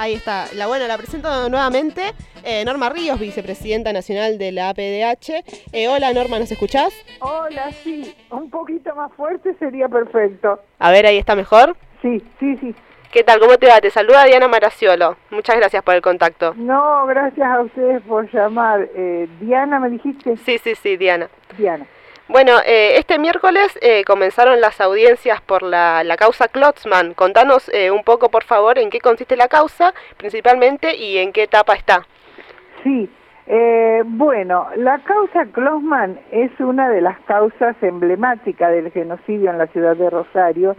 Ahí está. La buena, la presento nuevamente. Eh, Norma Ríos, vicepresidenta nacional de la APDH. Eh, hola Norma, ¿nos escuchás? Hola, sí. Un poquito más fuerte sería perfecto. A ver, ahí está mejor. Sí, sí, sí. ¿Qué tal? ¿Cómo te va? Te saluda Diana Maraciolo. Muchas gracias por el contacto. No, gracias a ustedes por llamar. Eh, Diana, ¿me dijiste? Sí, sí, sí, Diana. Diana. Bueno, eh, este miércoles eh, comenzaron las audiencias por la, la causa Klotzmann. Contanos eh, un poco, por favor, en qué consiste la causa, principalmente, y en qué etapa está. Sí, eh, bueno, la causa Klotzmann es una de las causas emblemáticas del genocidio en la ciudad de Rosario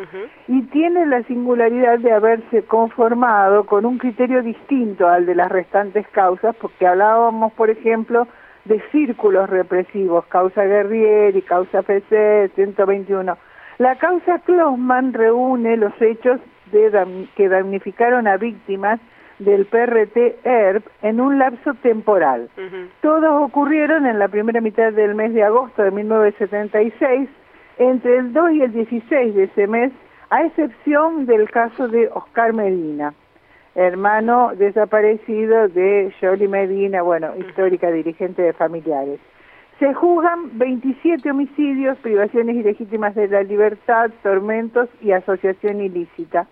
y tiene la singularidad de haberse conformado con un criterio distinto al de las restantes causas, porque hablábamos, por ejemplo, de círculos represivos, causa Guerrieri, causa PC, 121. La causa Klossman reúne los hechos de que damnificaron a víctimas del PRT ERP en un lapso temporal. Todos ocurrieron en la primera mitad del mes de agosto de 1976, entre el 2 y el 16 de ese mes, a excepción del caso de Oscar Medina hermano desaparecido de Jolie Medina, bueno, histórica dirigente de familiares. Se juzgan 27 homicidios, privaciones ilegítimas de la libertad, tormentos y asociación ilícita.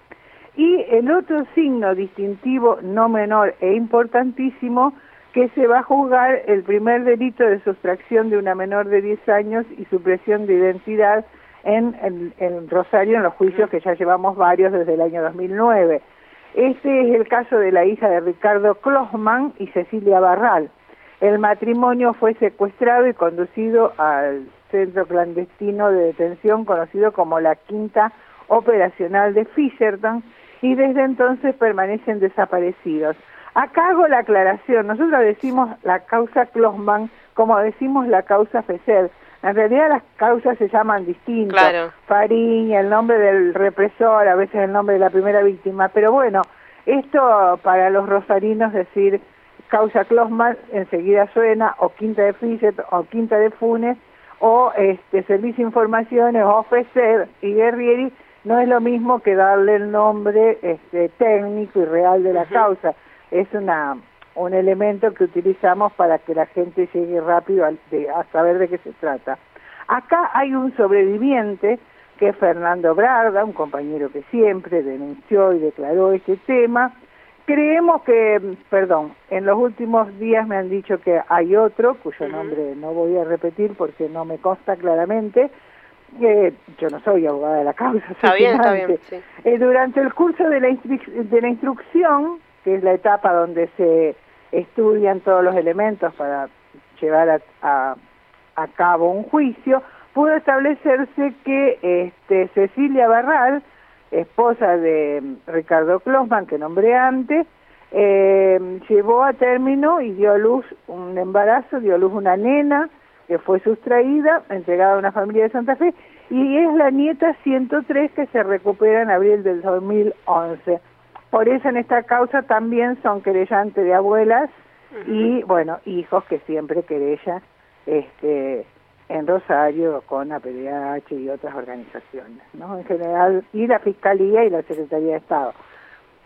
Y el otro signo distintivo no menor e importantísimo que se va a juzgar el primer delito de sustracción de una menor de 10 años y supresión de identidad en, en Rosario en los juicios que ya llevamos varios desde el año 2009. Este es el caso de la hija de Ricardo Klossman y Cecilia Barral. El matrimonio fue secuestrado y conducido al centro clandestino de detención conocido como la Quinta Operacional de Fisherton y desde entonces permanecen desaparecidos. Acá hago la aclaración, nosotros decimos la causa Klossman como decimos la causa Feser, en realidad las causas se llaman distintas. Claro. Fariña, el nombre del represor, a veces el nombre de la primera víctima. Pero bueno, esto para los rosarinos decir causa Closman enseguida suena, o Quinta de Fischer, o Quinta de Funes, o este Servicio de Informaciones, o FECER y Guerrieri, no es lo mismo que darle el nombre este, técnico y real de la causa. Es una un elemento que utilizamos para que la gente llegue rápido a, a saber de qué se trata. Acá hay un sobreviviente que es Fernando Brarda, un compañero que siempre denunció y declaró este tema. Creemos que, perdón, en los últimos días me han dicho que hay otro, cuyo nombre no voy a repetir porque no me consta claramente, eh, yo no soy abogada de la causa. Está bien, está bien. Eh, durante el curso de la, de la instrucción, que es la etapa donde se estudian todos los elementos para llevar a, a, cabo un juicio, pudo establecerse que este, Cecilia Barral, esposa de Ricardo Klossman, que nombré antes, eh, llevó a término y dio a luz un embarazo, dio a luz una nena que fue sustraída, entregada a una familia de Santa Fe, y es la nieta 103 que se recupera en abril del 2011. Por eso en esta causa también son querellantes de abuelas y, bueno, hijos que siempre querellan este, en Rosario con APDH y otras organizaciones, ¿no? En general, y la Fiscalía y la Secretaría de Estado.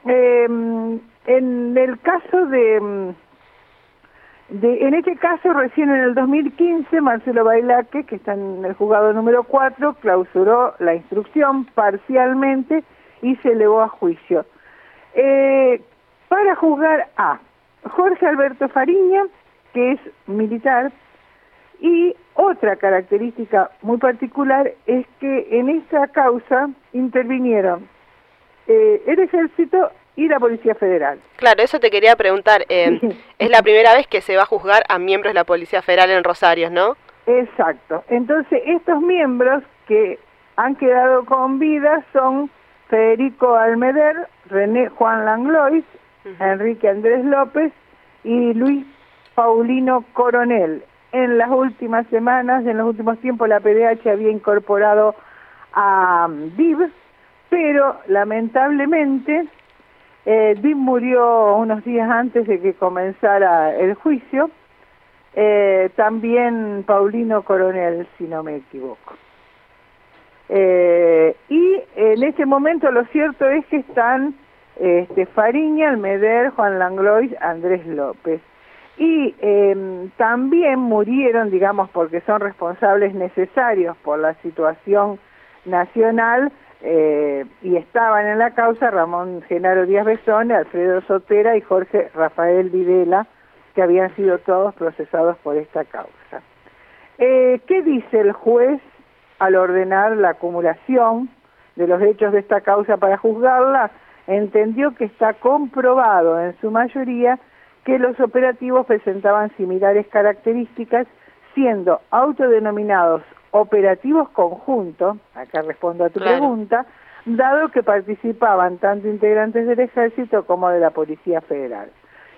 Em, en el caso de, de, en este caso, recién en el 2015, Marcelo Bailaque, que está en el juzgado número 4, clausuró la instrucción parcialmente y se elevó a juicio. Eh, para juzgar a Jorge Alberto Fariña, que es militar, y otra característica muy particular es que en esta causa intervinieron eh, el ejército y la Policía Federal. Claro, eso te quería preguntar. Eh, es la primera vez que se va a juzgar a miembros de la Policía Federal en Rosario, ¿no? Exacto. Entonces, estos miembros que han quedado con vida son Federico Almeder, René Juan Langlois, Enrique Andrés López y Luis Paulino Coronel. En las últimas semanas, en los últimos tiempos, la PDH había incorporado a DIV, pero lamentablemente eh, DIV murió unos días antes de que comenzara el juicio. Eh, también Paulino Coronel, si no me equivoco. Eh, y en este momento lo cierto es que están este, Fariña, Almeder, Juan Langlois, Andrés López. Y em, también murieron, digamos, porque son responsables necesarios por la situación nacional eh, y estaban en la causa Ramón Genaro Díaz Besone, Alfredo Sotera y Jorge Rafael Videla, que habían sido todos procesados por esta causa. Eh, ¿Qué dice el juez al ordenar la acumulación de los hechos de esta causa para juzgarla? Entendió que está comprobado en su mayoría que los operativos presentaban similares características, siendo autodenominados operativos conjuntos, acá respondo a tu pregunta, dado que participaban tanto integrantes del ejército como de la Policía Federal.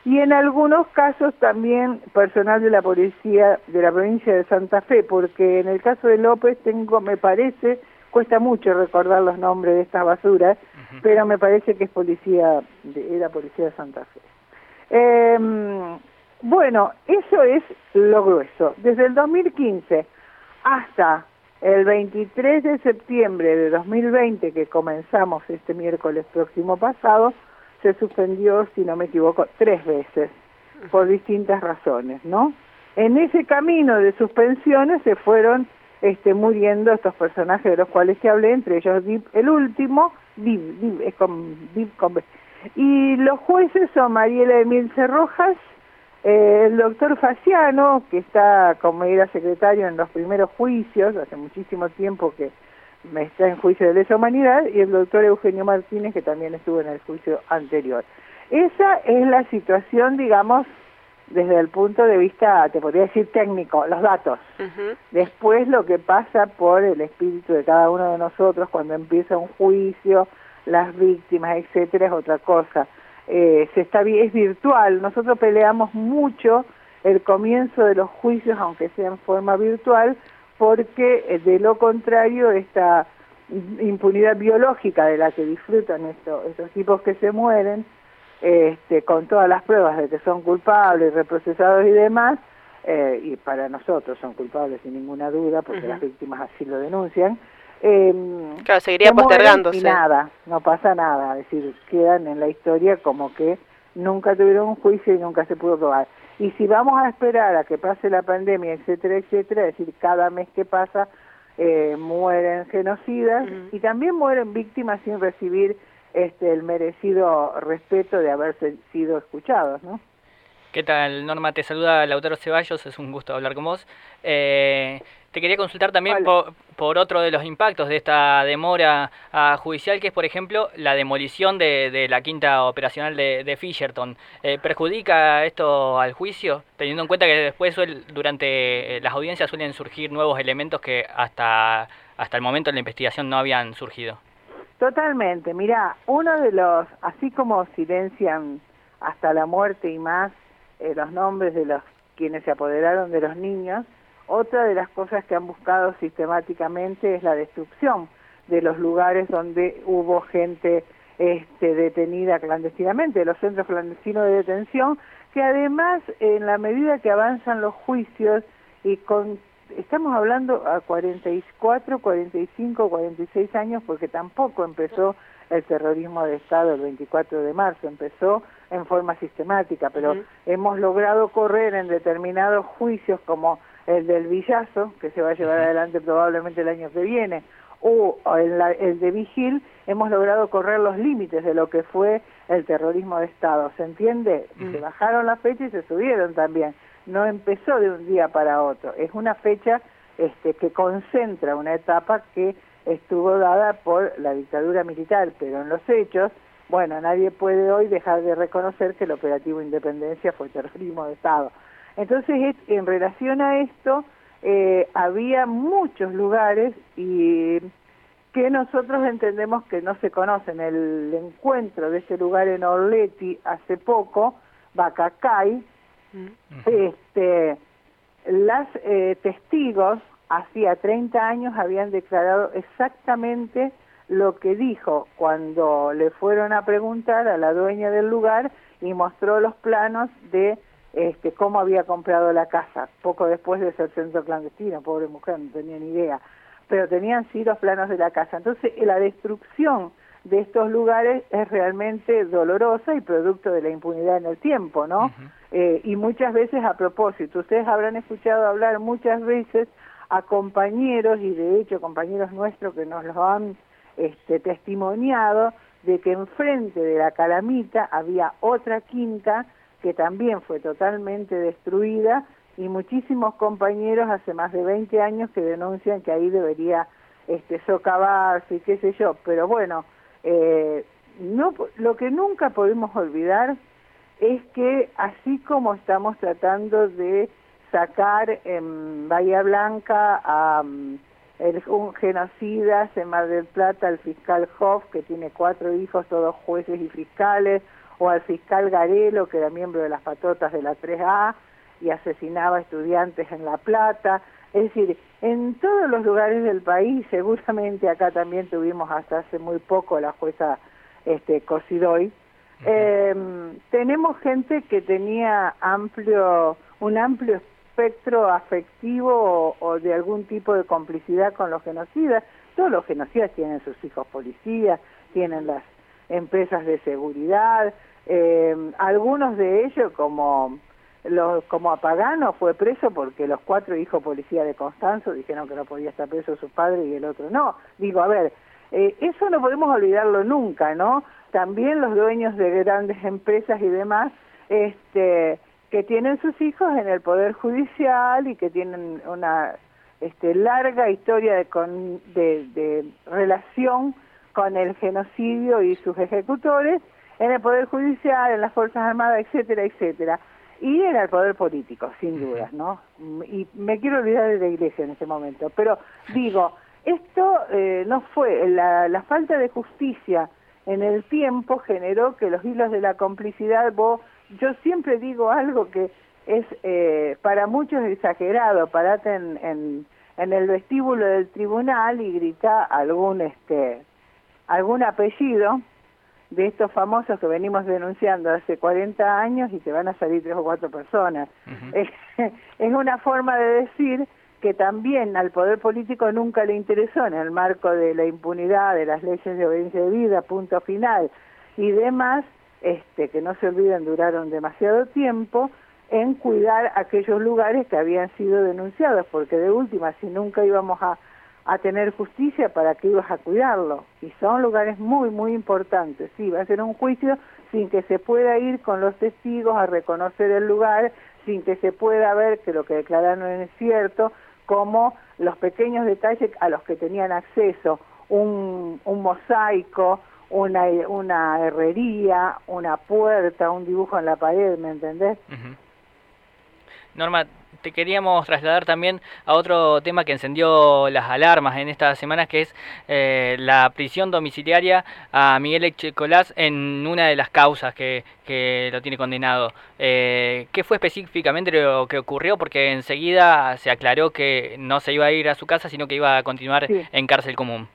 Y en algunos casos también personal de la policía de la provincia de Santa Fe, porque en el caso de López tengo, me parece, cuesta mucho recordar los nombres de estas basuras, pero me parece que es policía, de, era policía de Santa Fe. Eh, bueno, eso es lo grueso. Desde el 2015 hasta el 23 de septiembre de 2020, que comenzamos este miércoles próximo pasado, se suspendió, si no me equivoco, tres veces, por distintas razones, ¿no? En ese camino de suspensiones se fueron este, muriendo estos personajes de los cuales te hablé, entre ellos el último, es con, con y los jueces son Mariela Emilce Rojas, eh, el doctor Faciano, que está como era secretario en los primeros juicios, hace muchísimo tiempo que está en juicio de lesa humanidad, y el doctor Eugenio Martínez, que también estuvo en el juicio anterior. Esa es la situación, digamos, desde el punto de vista, te podría decir técnico, los datos. Después lo que pasa por el espíritu de cada uno de nosotros cuando empieza un juicio, las víctimas, etcétera, es otra cosa. Eh, se está es virtual. Nosotros peleamos mucho el comienzo de los juicios, aunque sea en forma virtual, porque eh, de lo contrario esta impunidad biológica de la que disfrutan estos, estos tipos que se mueren, este, con todas las pruebas de que son culpables, reprocesados y demás, eh, y para nosotros son culpables sin ninguna duda, porque las víctimas así lo denuncian, eh, claro, seguiría postergándose. Y nada, no pasa nada, es decir, quedan en la historia como que nunca tuvieron un juicio y nunca se pudo probar. Y si vamos a esperar a que pase la pandemia, etcétera, etcétera, es decir, cada mes que pasa eh, mueren genocidas y también mueren víctimas sin recibir este el merecido respeto de haber sido escuchados, ¿no? ¿Qué tal, Norma? Te saluda Lautaro Ceballos, es un gusto hablar con vos. Eh, te quería consultar también por, otro de los impactos de esta demora ah, judicial, que es, por ejemplo, la demolición de, la quinta operacional de, de Fisherton. Eh, ¿Perjudica esto al juicio, teniendo en cuenta que después durante las audiencias suelen surgir nuevos elementos que hasta, hasta el momento de la investigación no habían surgido? Totalmente. Mira, uno de los, así como silencian hasta la muerte y más eh, los nombres de los quienes se apoderaron de los niños, otra de las cosas que han buscado sistemáticamente es la destrucción de los lugares donde hubo gente este, detenida clandestinamente, de los centros clandestinos de detención, que además en la medida que avanzan los juicios y con estamos hablando a 44, 45, 46 años porque tampoco empezó el terrorismo de Estado el 24 de marzo, empezó en forma sistemática, pero hemos logrado correr en determinados juicios como el del Villazo, que se va a llevar adelante probablemente el año que viene, o el, el de Vigil, hemos logrado correr los límites de lo que fue el terrorismo de Estado. ¿Se entiende? Se bajaron las fechas y se subieron también. No empezó de un día para otro. Es una fecha este, que concentra una etapa que estuvo dada por la dictadura militar, pero en los hechos, bueno, nadie puede hoy dejar de reconocer que el operativo Independencia fue terrorismo de Estado. Entonces, en relación a esto, eh, había muchos lugares y que nosotros entendemos que no se conocen. El encuentro de ese lugar en Orleti hace poco, Bacacay, mm. este, las eh, testigos hacía 30 años habían declarado exactamente lo que dijo cuando le fueron a preguntar a la dueña del lugar y mostró los planos de este, cómo había comprado la casa, poco después de ser centro clandestino, pobre mujer, no tenía ni idea, pero tenían sí los planos de la casa. Entonces, la destrucción de estos lugares es realmente dolorosa y producto de la impunidad en el tiempo, ¿no? Eh, y muchas veces a propósito, ustedes habrán escuchado hablar muchas veces a compañeros y de hecho compañeros nuestros que nos lo han este, testimoniado de que enfrente de la calamita había otra quinta que también fue totalmente destruida y muchísimos compañeros hace más de 20 años que denuncian que ahí debería este, socavarse y qué sé yo, pero bueno, eh, no, lo que nunca podemos olvidar es que así como estamos tratando de sacar en Bahía Blanca a mm, un genocida en Mar del Plata, al fiscal Hoff, que tiene cuatro hijos, todos jueces y fiscales, o al fiscal Garelo, que era miembro de las patotas de la 3A y asesinaba estudiantes en La Plata. Es decir, en todos los lugares del país, seguramente acá también tuvimos hasta hace muy poco la jueza este, Cosidoy, em, tenemos gente que tenía amplio, un amplio espectro afectivo o, de algún tipo de complicidad con los genocidas. Todos los genocidas tienen sus hijos policías, tienen las empresas de seguridad, eh, algunos de ellos como los, como Apagano fue preso porque los cuatro hijos policías de Constanzo dijeron que no podía estar preso su padre y el otro no. Digo, a ver, eh, eso no podemos olvidarlo nunca, ¿no? También los dueños de grandes empresas y demás, este, que tienen sus hijos en el Poder Judicial y que tienen una este, larga historia de, con, de, de relación con el genocidio y sus ejecutores en el Poder Judicial, en las Fuerzas Armadas, etcétera, etcétera. Y en el poder político, sin dudas, ¿no? Y me quiero olvidar de la Iglesia en este momento. Pero digo, esto eh, no fue, la, la falta de justicia en el tiempo generó que los hilos de la complicidad, vos yo siempre digo algo que es eh, para muchos exagerado, parate en, en, en, el vestíbulo del tribunal y grita algún este algún apellido de estos famosos que venimos denunciando hace 40 años y te van a salir tres o cuatro personas. es una forma de decir que también al poder político nunca le interesó en el marco de la impunidad, de las leyes de obediencia de vida, punto final, y demás, este, que no se olviden duraron demasiado tiempo, en cuidar aquellos lugares que habían sido denunciados, porque de última, si nunca íbamos a, a tener justicia, ¿para qué ibas a cuidarlo? Y son lugares muy, muy importantes. Sí, va a ser un juicio sin que se pueda ir con los testigos a reconocer el lugar, sin que se pueda ver que lo que declararon es cierto, como los pequeños detalles a los que tenían acceso, un, un mosaico, una, una herrería, una puerta, un dibujo en la pared, ¿me entendés? Norma, te queríamos trasladar también a otro tema que encendió las alarmas en estas semanas, que es eh, la prisión domiciliaria a Miguel Echecolás en una de las causas que, que lo tiene condenado. Eh, ¿Qué fue específicamente lo que ocurrió? Porque enseguida se aclaró que no se iba a ir a su casa, sino que iba a continuar en cárcel común.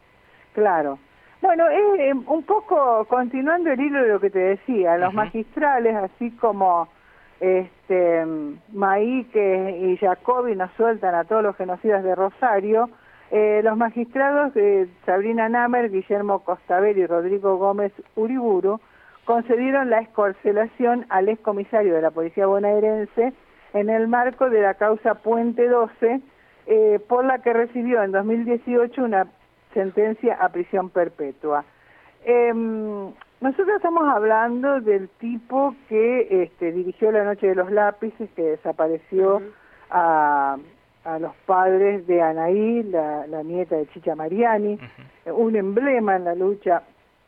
Claro. Bueno, eh, un poco continuando el hilo de lo que te decía, los magistrales, así como este Maíque y Jacobi nos sueltan a todos los genocidas de Rosario, eh, los magistrados Sabrina Namer, Guillermo Costabel y Rodrigo Gómez Uriburu concedieron la escorcelación al excomisario de la Policía Bonaerense en el marco de la causa Puente 12, eh, por la que recibió en 2018 una sentencia a prisión perpetua. Em, nosotros estamos hablando del tipo que este, dirigió la Noche de los Lápices, que desapareció a, a, los padres de Anaí, la, nieta de Chicha Mariani, un emblema en la lucha,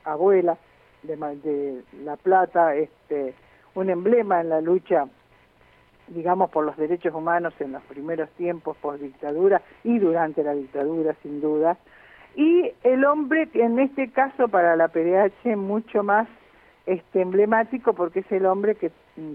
abuela de, de La Plata, este, un emblema en la lucha digamos, por los derechos humanos en los primeros tiempos post dictadura y durante la dictadura, sin duda y el hombre en este caso para la PDH mucho más este emblemático porque es el hombre que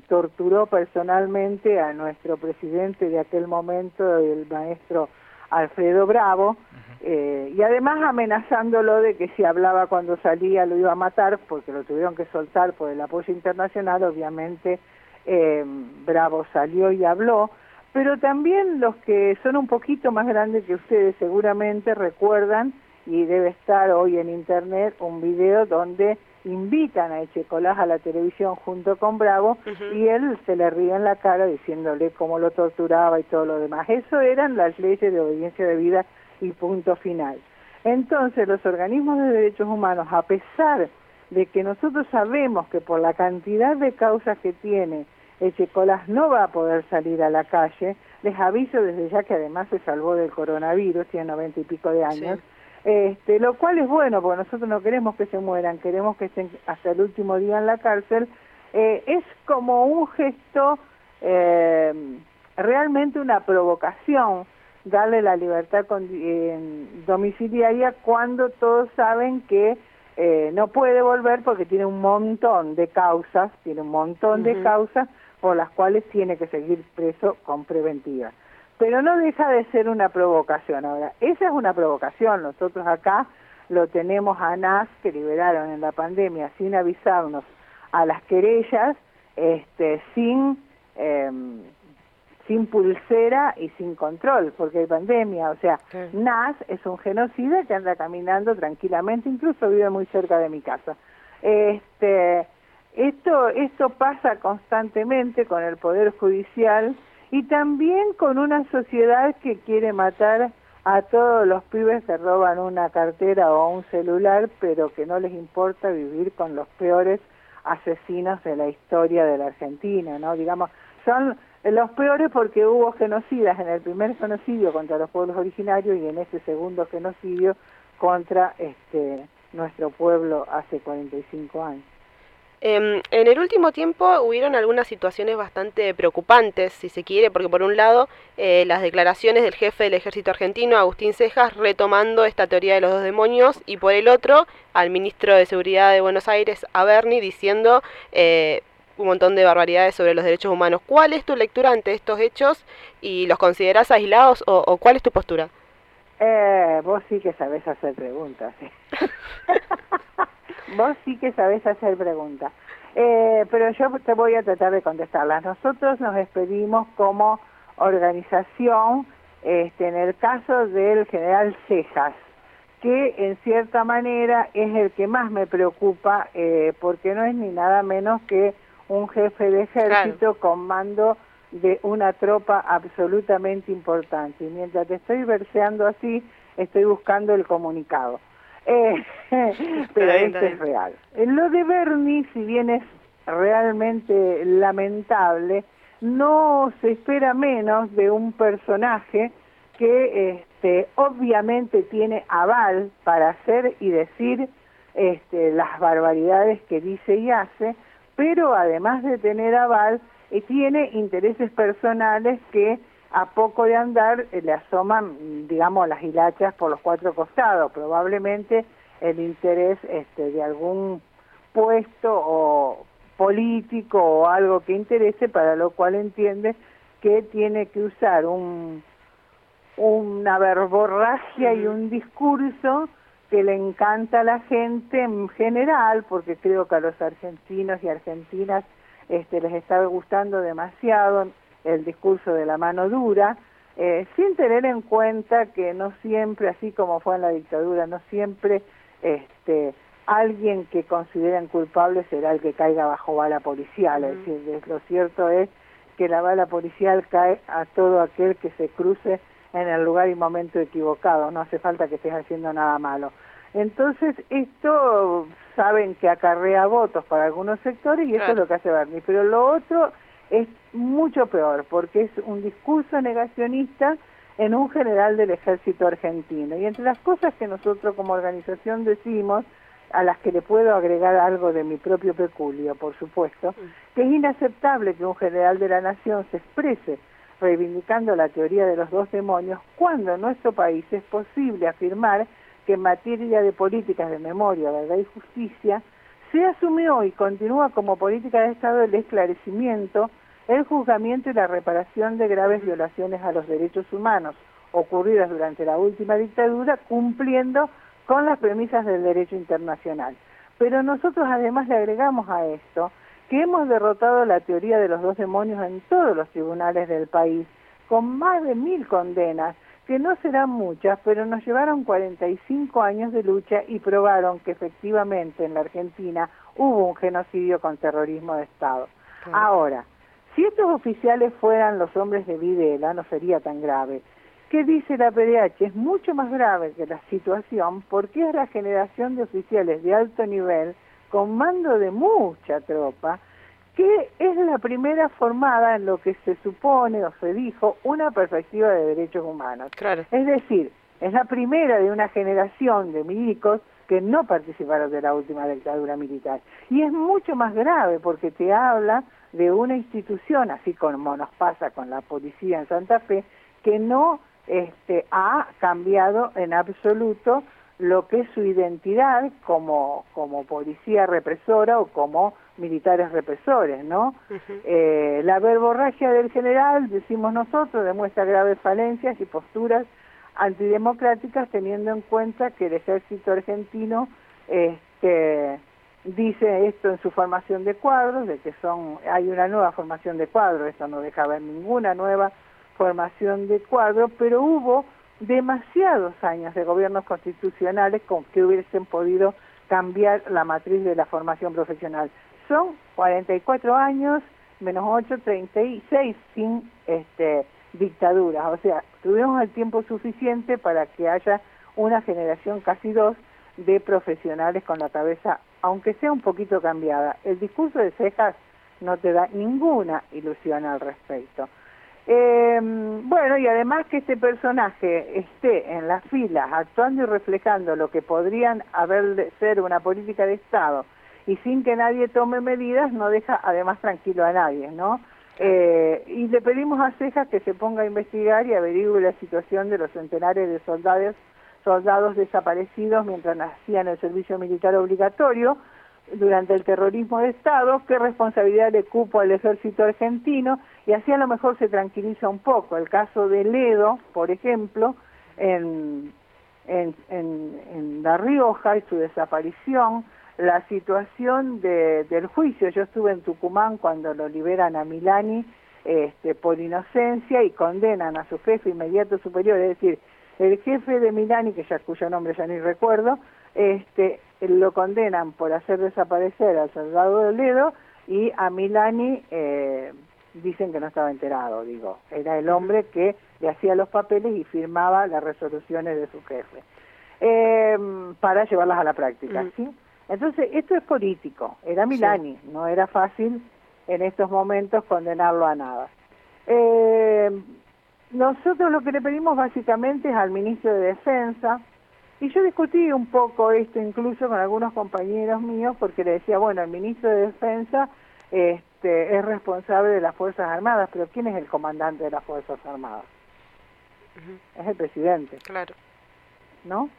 torturó personalmente a nuestro presidente de aquel momento el maestro Alfredo Bravo eh, y además amenazándolo de que si hablaba cuando salía lo iba a matar porque lo tuvieron que soltar por el apoyo internacional obviamente eh, Bravo salió y habló. Pero también los que son un poquito más grandes que ustedes seguramente recuerdan y debe estar hoy en internet un video donde invitan a Echecolás a la televisión junto con Bravo y él se le ríe en la cara diciéndole cómo lo torturaba y todo lo demás. Eso eran las leyes de obediencia de vida y punto final. Entonces los organismos de derechos humanos, a pesar de que nosotros sabemos que por la cantidad de causas que tiene, Echecolás no va a poder salir a la calle, les aviso desde ya que además se salvó del coronavirus, tiene noventa y pico de años, este, lo cual es bueno, porque nosotros no queremos que se mueran, queremos que estén hasta el último día en la cárcel. Eh, es como un gesto, eh, realmente una provocación, darle la libertad domiciliaria cuando todos saben que eh, no puede volver porque tiene un montón de causas, tiene un montón de causas por las cuales tiene que seguir preso con preventiva pero no deja de ser una provocación. Ahora, esa es una provocación. Nosotros acá lo tenemos a NAS que liberaron en la pandemia sin avisarnos a las querellas, este, sin em, sin pulsera y sin control, porque hay pandemia. O sea, NAS es un genocida que anda caminando tranquilamente, incluso vive muy cerca de mi casa. Este, esto, esto pasa constantemente con el Poder Judicial y también con una sociedad que quiere matar a todos los pibes que roban una cartera o un celular, pero que no les importa vivir con los peores asesinos de la historia de la Argentina, ¿no? Digamos, son los peores porque hubo genocidas en el primer genocidio contra los pueblos originarios y en este segundo genocidio contra este nuestro pueblo hace 45 años. Em, en el último tiempo hubieron algunas situaciones bastante preocupantes, si se quiere, porque por un lado eh, las declaraciones del jefe del ejército argentino, Agustín Cejas, retomando esta teoría de los dos demonios, y por el otro al ministro de Seguridad de Buenos Aires, a Berni, diciendo eh, un montón de barbaridades sobre los derechos humanos. ¿Cuál es tu lectura ante estos hechos y los consideras aislados o, cuál es tu postura? Eh, vos sí que sabés hacer preguntas. Vos sí que sabés hacer preguntas. Eh, pero yo te voy a tratar de contestarlas. Nosotros nos despedimos como organización este, en el caso del general Cejas, que en cierta manera es el que más me preocupa eh, porque no es ni nada menos que un jefe de ejército con mando de una tropa absolutamente importante. Y mientras te estoy verseando así, estoy buscando el comunicado. Eh, pero esto es real. Lo de Bernie, si bien es realmente lamentable, no se espera menos de un personaje que este, obviamente tiene aval para hacer y decir este, las barbaridades que dice y hace, pero además de tener aval, eh, tiene intereses personales que a poco de andar eh, le asoman, digamos, las hilachas por los cuatro costados, probablemente el interés este, de algún puesto o político o algo que interese, para lo cual entiende que tiene que usar un, una verborragia y un discurso que le encanta a la gente en general, porque creo que a los argentinos y argentinas este, les está gustando demasiado el discurso de la mano dura, eh, sin tener en cuenta que no siempre, así como fue en la dictadura, no siempre este, alguien que consideren culpable será el que caiga bajo bala policial. Es decir, lo cierto es que la bala policial cae a todo aquel que se cruce en el lugar y momento equivocado, no hace falta que estés haciendo nada malo. Entonces, esto saben que acarrea votos para algunos sectores y eso es lo que hace Bernie, pero lo otro es mucho peor, porque es un discurso negacionista en un general del ejército argentino. Y entre las cosas que nosotros como organización decimos, a las que le puedo agregar algo de mi propio peculio, por supuesto, que es inaceptable que un general de la nación se exprese reivindicando la teoría de los dos demonios cuando en nuestro país es posible afirmar que en materia de políticas de memoria, verdad y justicia, se asumió y continúa como política de Estado el esclarecimiento, el juzgamiento y la reparación de graves violaciones a los derechos humanos ocurridas durante la última dictadura, cumpliendo con las premisas del derecho internacional. Pero nosotros además le agregamos a esto que hemos derrotado la teoría de los dos demonios en todos los tribunales del país, con más de mil condenas, que no serán muchas, pero nos llevaron 45 años de lucha y probaron que efectivamente en la Argentina hubo un genocidio con terrorismo de Estado. Ahora, si estos oficiales fueran los hombres de Videla, no sería tan grave. ¿Qué dice la PDH? Es mucho más grave que la situación porque es la generación de oficiales de alto nivel con mando de mucha tropa que es la primera formada en lo que se supone o se dijo una perspectiva de derechos humanos. Claro. Es decir, es la primera de una generación de milicos que no participaron de la última dictadura militar. Y es mucho más grave porque te habla de una institución, así como nos pasa con la policía en Santa Fe, que no este, ha cambiado en absoluto lo que es su identidad como, como policía represora o como militares represores, ¿no? eh, la verborragia del general, decimos nosotros, demuestra graves falencias y posturas antidemocráticas teniendo en cuenta que el ejército argentino este, dice esto en su formación de cuadros, de que son hay una nueva formación de cuadros, esto no deja ver ninguna nueva formación de cuadros, pero hubo demasiados años de gobiernos constitucionales con que hubiesen podido cambiar la matriz de la formación profesional. Son 44 años menos 8, 36 sin este, dictaduras. O sea, tuvimos el tiempo suficiente para que haya una generación, casi dos, de profesionales con la cabeza, aunque sea un poquito cambiada. El discurso de Cejas no te da ninguna ilusión al respecto. Eh, bueno, y además que este personaje esté en las filas actuando y reflejando lo que podrían haber de ser una política de Estado y sin que nadie tome medidas, no deja además tranquilo a nadie, ¿no? Eh, y le pedimos a Cejas que se ponga a investigar y averigüe la situación de los centenares de soldados, soldados desaparecidos mientras hacían el servicio militar obligatorio, durante el terrorismo de Estado, qué responsabilidad le cupo al ejército argentino y así a lo mejor se tranquiliza un poco. El caso de Ledo, por ejemplo, en, en, en, La Rioja y su desaparición, la situación de, del juicio. Yo estuve en Tucumán cuando lo liberan a Milani este, por inocencia y condenan a su jefe inmediato superior, es decir, el jefe de Milani, que ya cuyo nombre ya ni recuerdo, este, lo condenan por hacer desaparecer al soldado del dedo y a Milani eh, dicen que no estaba enterado, digo, era el hombre que le hacía los papeles y firmaba las resoluciones de su jefe. Eh, para llevarlas a la práctica, ¿sí? Entonces, esto es político, era Milani, no era fácil en estos momentos condenarlo a nada. Eh, nosotros lo que le pedimos básicamente es al ministro de Defensa, y yo discutí un poco esto incluso con algunos compañeros míos porque le decía, bueno, el ministro de Defensa este, es responsable de las Fuerzas Armadas, pero ¿quién es el comandante de las Fuerzas Armadas? Es el presidente. Claro. ¿No?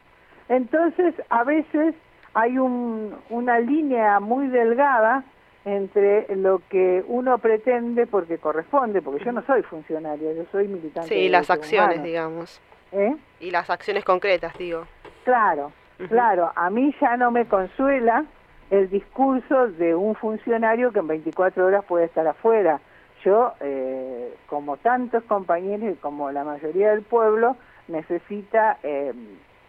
Entonces, a veces hay un, una línea muy delgada entre lo que uno pretende porque corresponde, porque yo no soy funcionario, yo soy militante. Sí, las acciones, digamos. ¿Eh? Y las acciones concretas, digo. Claro, claro, a mí ya no me consuela el discurso de un funcionario que en 24 horas puede estar afuera. Yo, eh, como tantos compañeros y como la mayoría del pueblo, necesita eh,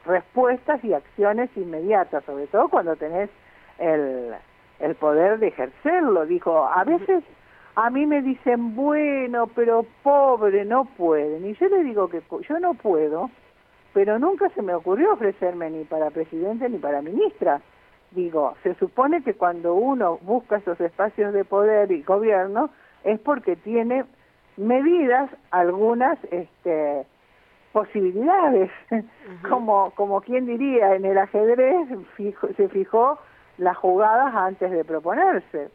respuestas y acciones inmediatas, sobre todo cuando tenés el, el poder de ejercerlo. Dijo, a veces a mí me dicen, bueno, pero pobre, no pueden. Y yo le digo que yo no puedo, pero nunca se me ocurrió ofrecerme ni para presidente ni para ministra. Digo, se supone que cuando uno busca esos espacios de poder y gobierno es porque tiene medidas, algunas este, posibilidades, como, como quien diría, en el ajedrez se fijó las jugadas antes de proponerse.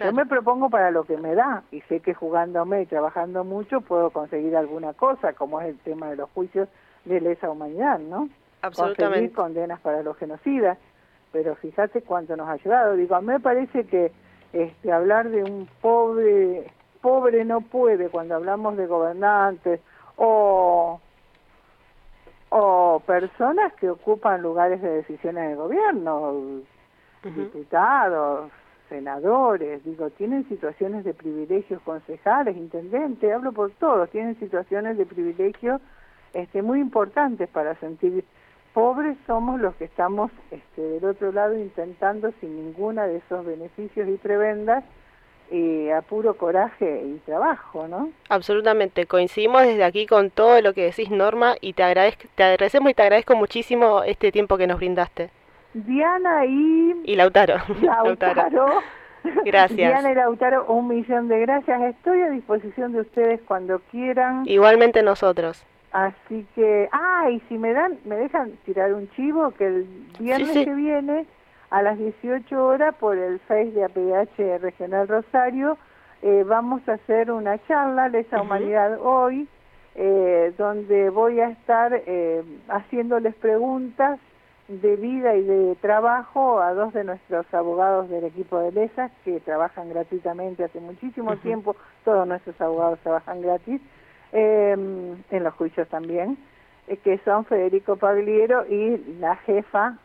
Yo me propongo para lo que me da y sé que jugándome y trabajando mucho puedo conseguir alguna cosa, como es el tema de los juicios de lesa humanidad, ¿no? Absolutamente. Conseguir condenas para los genocidas, pero fíjate cuánto nos ha ayudado. Digo, a mí me parece que este, hablar de un pobre, pobre no puede cuando hablamos de gobernantes o, o personas que ocupan lugares de decisiones de gobierno, diputados, senadores, digo, tienen situaciones de privilegios, concejales, intendentes, hablo por todos, tienen situaciones de privilegio este, muy importantes para sentir pobres somos los que estamos este, del otro lado intentando sin ninguna de esos beneficios y prebendas eh, a puro coraje y trabajo, ¿no? Absolutamente, coincidimos desde aquí con todo lo que decís Norma y te, agradezco, te agradecemos y te agradezco muchísimo este tiempo que nos brindaste. Diana y... Y Lautaro. Lautaro. Gracias. Diana y Lautaro, un millón de gracias. Estoy a disposición de ustedes cuando quieran. Igualmente nosotros. Así que, ah, y si me dan, me dejan tirar un chivo que el viernes que viene a las 18 horas por el Face de APH Regional Rosario eh, vamos a hacer una charla, Lesa Humanidad Hoy, eh, donde voy a estar eh, haciéndoles preguntas de vida y de trabajo a dos de nuestros abogados del equipo de LESA que trabajan gratuitamente hace muchísimo tiempo, todos nuestros abogados trabajan gratis, em, en los juicios también, eh, que son Federico Pagliero y la jefa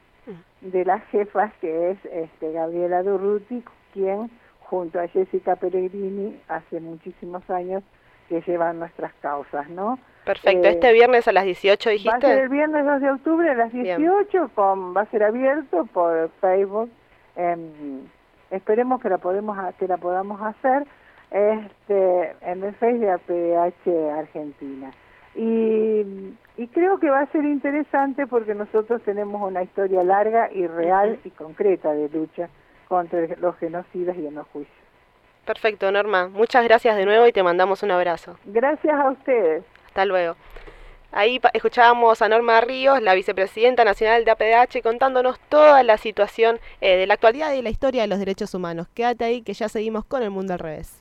de las jefas que es este, Gabriela Durruti, quien junto a Jessica Peregrini hace muchísimos años que llevan nuestras causas, ¿no? Perfecto, este eh, viernes a las 18 dijiste. Va a ser el viernes 2 de octubre a las 18, con, va a ser abierto por Facebook. Em, esperemos que la podemos que la podamos hacer este en el Facebook de APH Argentina. Y, y creo que va a ser interesante porque nosotros tenemos una historia larga y real y concreta de lucha contra los genocidas y en los juicios. Perfecto, Norma. Muchas gracias de nuevo y te mandamos un abrazo. Gracias a ustedes. Hasta luego. Ahí escuchábamos a Norma Ríos, la vicepresidenta nacional de APDH, contándonos toda la situación eh, de la actualidad y la historia de los derechos humanos. Quédate ahí que ya seguimos con el mundo al revés.